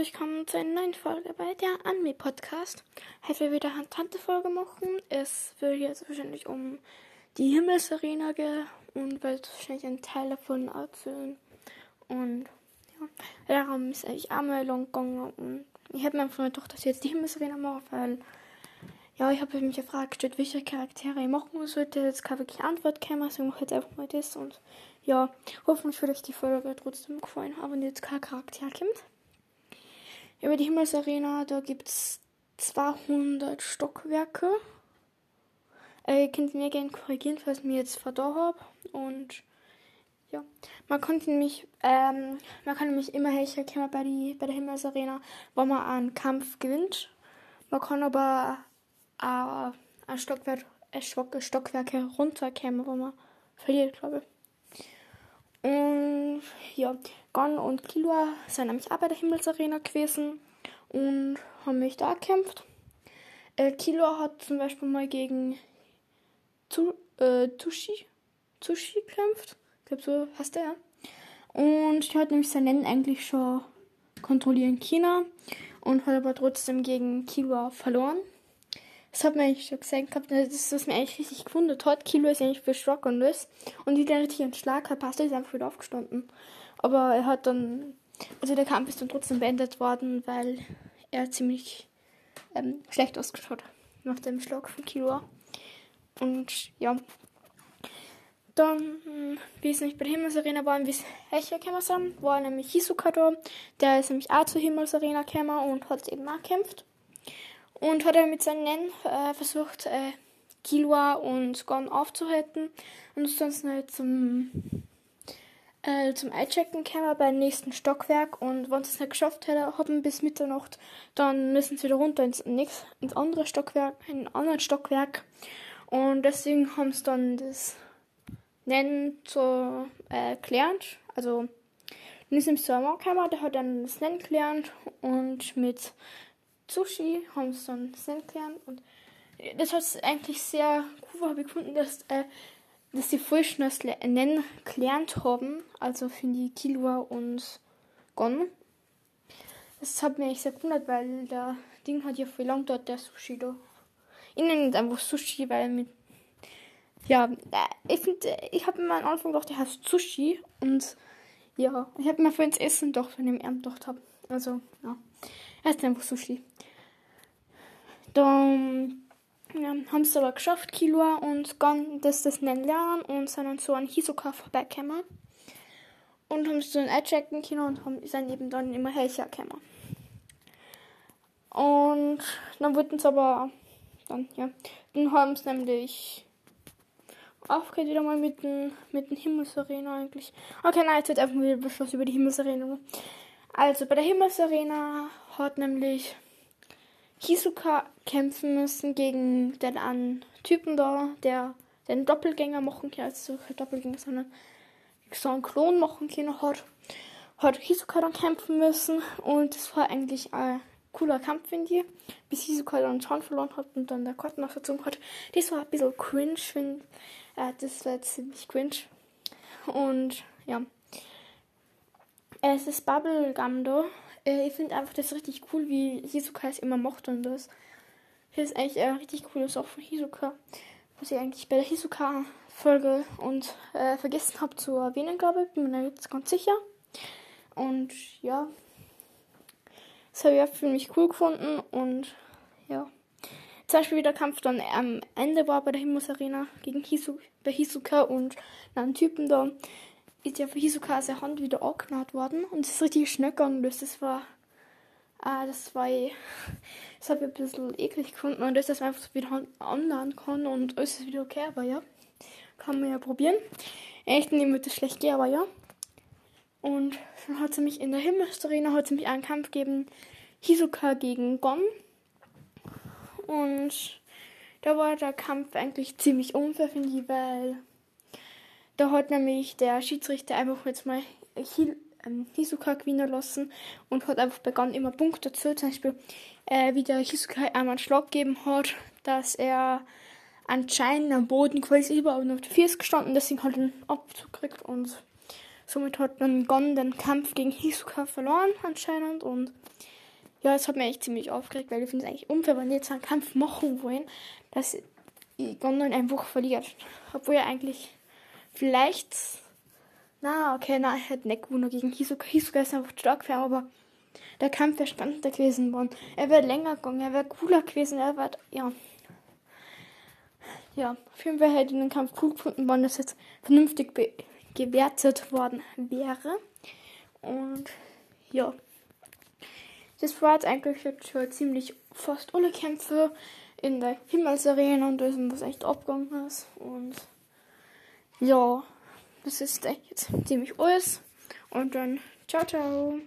herzlich willkommen zu einer neuen Folge bei der Anime Podcast. Heute wir wieder eine Tante Folge machen. Es wird jetzt wahrscheinlich um die Himmelsarena gehen und wird wahrscheinlich einen Teil davon erzählen. Und ja, darum ist eigentlich einmal lang gegangen und ich habe mir einfach gedacht, dass ich jetzt die Himmelsarena mache, weil ja, ich habe mich gefragt, welche Charaktere ich machen sollte. Jetzt keine wirklich Antwort gekommen, also ich mache jetzt einfach mal das und ja, hoffentlich wird euch die Folge trotzdem gefallen haben, wenn jetzt kein Charakter kommt. Über die Himmelsarena, da gibt es 200 Stockwerke. Äh, ihr könnt mir gerne korrigieren, falls ich mir jetzt verdorben habe. Und ja, man kann nämlich, ähm, man kann nämlich immer helfen bei, die, bei der Himmelsarena, wo man einen Kampf gewinnt. Man kann aber äh, ein Stockwerk, Stockwerke runterkommen, wo man verliert, glaube ich. Und ja, Gon und Killua sind nämlich auch bei der Himmelsarena gewesen und haben mich da gekämpft. Äh, Killua hat zum Beispiel mal gegen Zu, äh, Tushi, Tushi gekämpft. Ich glaube, so heißt der. Und der hat nämlich sein Nennen eigentlich schon kontrollieren China und hat aber trotzdem gegen Killua verloren. Das hat man eigentlich schon gesagt gehabt. Das ist, was mir eigentlich richtig gewundert hat. Kilo ist eigentlich für Schrock und das. Und wie der richtig einen Schlag hat, passt, ist einfach wieder aufgestanden. Aber er hat dann, also der Kampf ist dann trotzdem beendet worden, weil er ziemlich ähm, schlecht ausgeschaut hat nach dem Schlag von Kilo. Und ja, dann, wie es nicht bei der Himmelsarena war, wie es Hecher gekommen war nämlich Hisoka da. Der ist nämlich auch zur Himmelsarena gekommen und hat eben auch gekämpft. Und hat er mit seinen Nen äh, versucht, äh, Kilua und Gon aufzuhalten. Und ist sonst halt zum, äh, zum Einchecken gekommen beim nächsten Stockwerk. Und wenn sie es nicht geschafft haben bis Mitternacht, dann müssen sie wieder runter ins, nächst, ins andere Stockwerk, in ein anderes Stockwerk. Und deswegen haben sie dann das Nennen so äh, gelernt. Also, dann so ein Mann der hat dann das Nennen gelernt und mit Sushi haben sie dann kennengelernt und das hat eigentlich sehr cool gefunden, dass, äh, dass die Frischen das Nennen gelernt haben, also für die Kilua und Gon. Das hat mich sehr gewundert, weil der Ding hat ja viel lang dort der Sushi da. Ich nenne es einfach Sushi, weil mit ja, äh, ich finde, ich habe mir am Anfang gedacht, der heißt Sushi und ja, ich habe mir vorhin das Essen doch von dem Ernst gedacht habe. Also, ja, er ist einfach Sushi. Dann ja, haben sie aber geschafft, Kilua und Gon, das das nennen lernen und sind dann so an Hisoka vorbeigekommen. Und haben sie dann einchecken können und haben, sind eben dann immer helfer gekommen. Und dann wurden sie aber, dann, ja, dann haben sie nämlich aufgehört wieder mal mit den, mit den Himmelsarena eigentlich. Okay, nein, jetzt wird einfach wieder Beschluss über die Himmelsarena. Also, bei der Himmelsarena hat nämlich Hisoka kämpfen müssen gegen den einen Typen da, der den Doppelgänger machen kann, also kein Doppelgänger, sondern so einen Klon machen kann, hat, hat Hisoka dann kämpfen müssen und das war eigentlich ein cooler Kampf, finde ich, bis Hisoka dann Schauen verloren hat und dann der noch dazu hat. Das war ein bisschen cringe, finde äh, das war ziemlich cringe und ja. Es ist Bubblegum da äh, ich finde einfach das richtig cool, wie Hisoka es immer mochte und das. Das ist eigentlich eine richtig coole Sache von Hisoka. Was ich eigentlich bei der Hisoka-Folge und äh, vergessen habe zu erwähnen, glaube ich. Bin mir jetzt ganz sicher. Und ja, das habe ich auch für mich cool gefunden und ja. Zum Beispiel wie der Kampf dann am Ende war bei der Himmelsarena gegen Hisu, bei Hisoka und einem Typen da ist ja für Hisoka seine Hand wieder angenäht worden und es ist richtig schnell gegangen. Das war, äh, das war, das habe ich ein bisschen eklig gefunden und das, dass man einfach so wieder anladen kann und alles ist wieder okay, aber ja, kann man ja probieren. Echt nicht wird das schlecht gehen, aber ja. Und dann hat sie mich in der Himmelsarena, hat sie mich einen Kampf gegeben, Hisoka gegen Gon. Und da war der Kampf eigentlich ziemlich unfair, finde ich, weil da hat nämlich der Schiedsrichter einfach jetzt mal ähm, Hisoka gewinnen lassen und hat einfach begonnen immer Punkte dazu. Zum Beispiel, äh, wie der Hisoka einmal einen Schlag gegeben hat, dass er anscheinend am Boden quasi überhaupt noch auf der Füße gestanden, deswegen hat er einen Abzug gekriegt und Somit hat dann Gon den Kampf gegen Hisoka verloren anscheinend und ja, es hat mich echt ziemlich aufgeregt, weil ich finde es eigentlich unfair, wenn die jetzt einen Kampf machen wollen, dass Gon dann einfach verliert. Obwohl er eigentlich vielleicht na, okay, na, er hat gewonnen gegen Hisoka. Hisoka ist einfach stark ihn, aber der Kampf wäre spannender gewesen worden. Er wäre länger gegangen, er wäre cooler gewesen, er wäre, ja. Ja, auf jeden Fall hätte ich den Kampf cool gefunden, wenn das jetzt vernünftig gewertet worden wäre. Und ja. Das war jetzt eigentlich jetzt schon ziemlich fast alle Kämpfe in der Himmelsarena und da ist was echt abgegangen ist. Und ja. Das ist jetzt ziemlich alles. Und dann ciao, ciao.